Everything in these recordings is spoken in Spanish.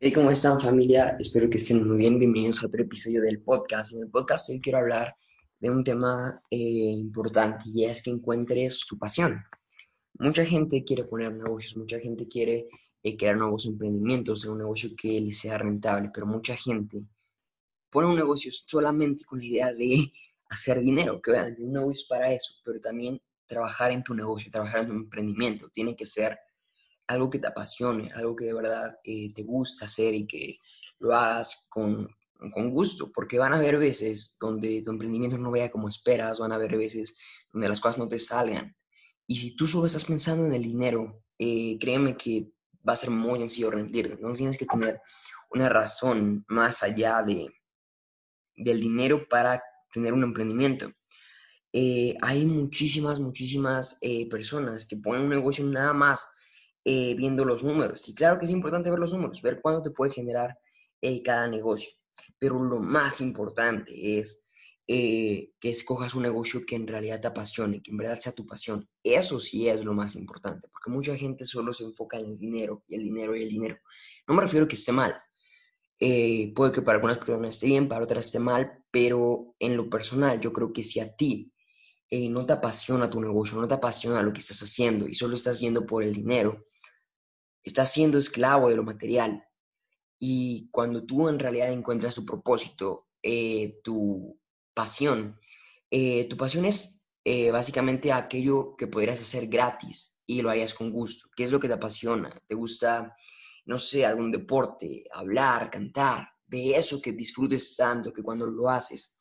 Hey, ¿cómo están familia? Espero que estén muy bien. Bienvenidos a otro episodio del podcast. En el podcast hoy quiero hablar de un tema eh, importante y es que encuentres tu pasión. Mucha gente quiere poner negocios, mucha gente quiere eh, crear nuevos emprendimientos, un negocio que les sea rentable, pero mucha gente pone un negocio solamente con la idea de hacer dinero, que vean, un negocio es para eso, pero también trabajar en tu negocio, trabajar en tu emprendimiento, tiene que ser algo que te apasione, algo que de verdad eh, te gusta hacer y que lo hagas con, con gusto, porque van a haber veces donde tu emprendimiento no vaya como esperas, van a haber veces donde las cosas no te salgan. Y si tú solo estás pensando en el dinero, eh, créeme que va a ser muy sencillo rendir. No tienes que tener una razón más allá de, del dinero para tener un emprendimiento. Eh, hay muchísimas, muchísimas personas que ponen un negocio nada más eh, viendo los números. Y claro que es importante ver los números, ver cuánto te puede generar eh, cada negocio. Pero lo más importante es eh, que escojas un negocio que en realidad te apasione, que en verdad sea tu pasión. Eso sí es lo más importante, porque mucha gente solo se enfoca en el dinero y el dinero y el dinero. No me refiero a que esté mal. puede que para algunas personas esté bien, para otras esté mal, pero en lo personal yo creo que si a ti no te apasiona tu negocio, no te apasiona lo que estás haciendo y solo estás yendo por el dinero, estás siendo esclavo de lo material. Y cuando tú en realidad encuentras tu propósito, eh, tu pasión, eh, tu pasión es eh, básicamente aquello que podrías hacer gratis y lo harías con gusto. ¿Qué es lo que te apasiona? ¿Te gusta, no sé, algún deporte, hablar, cantar? De eso que disfrutes tanto que cuando lo haces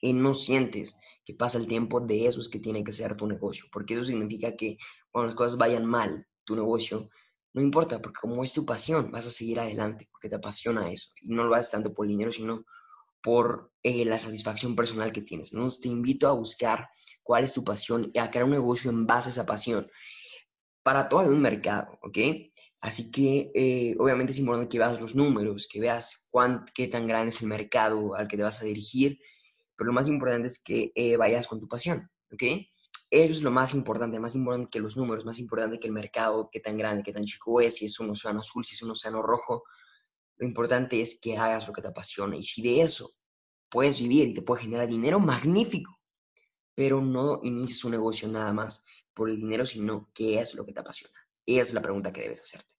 y no sientes que pasa el tiempo, de eso es que tiene que ser tu negocio, porque eso significa que cuando las cosas vayan mal, tu negocio no importa, porque como es tu pasión, vas a seguir adelante, porque te apasiona eso. Y no lo haces tanto por el dinero, sino por eh, la satisfacción personal que tienes. Entonces te invito a buscar cuál es tu pasión y a crear un negocio en base a esa pasión para todo un mercado, ¿ok? Así que eh, obviamente es importante que veas los números, que veas cuán, qué tan grande es el mercado al que te vas a dirigir, pero lo más importante es que eh, vayas con tu pasión, ¿ok? Eso es lo más importante, más importante que los números, más importante que el mercado, qué tan grande, qué tan chico es, si es un océano azul, si es un océano rojo. Lo importante es que hagas lo que te apasiona. Y si de eso puedes vivir y te puede generar dinero, magnífico. Pero no inicies un negocio nada más por el dinero, sino qué es lo que te apasiona. Esa es la pregunta que debes hacerte.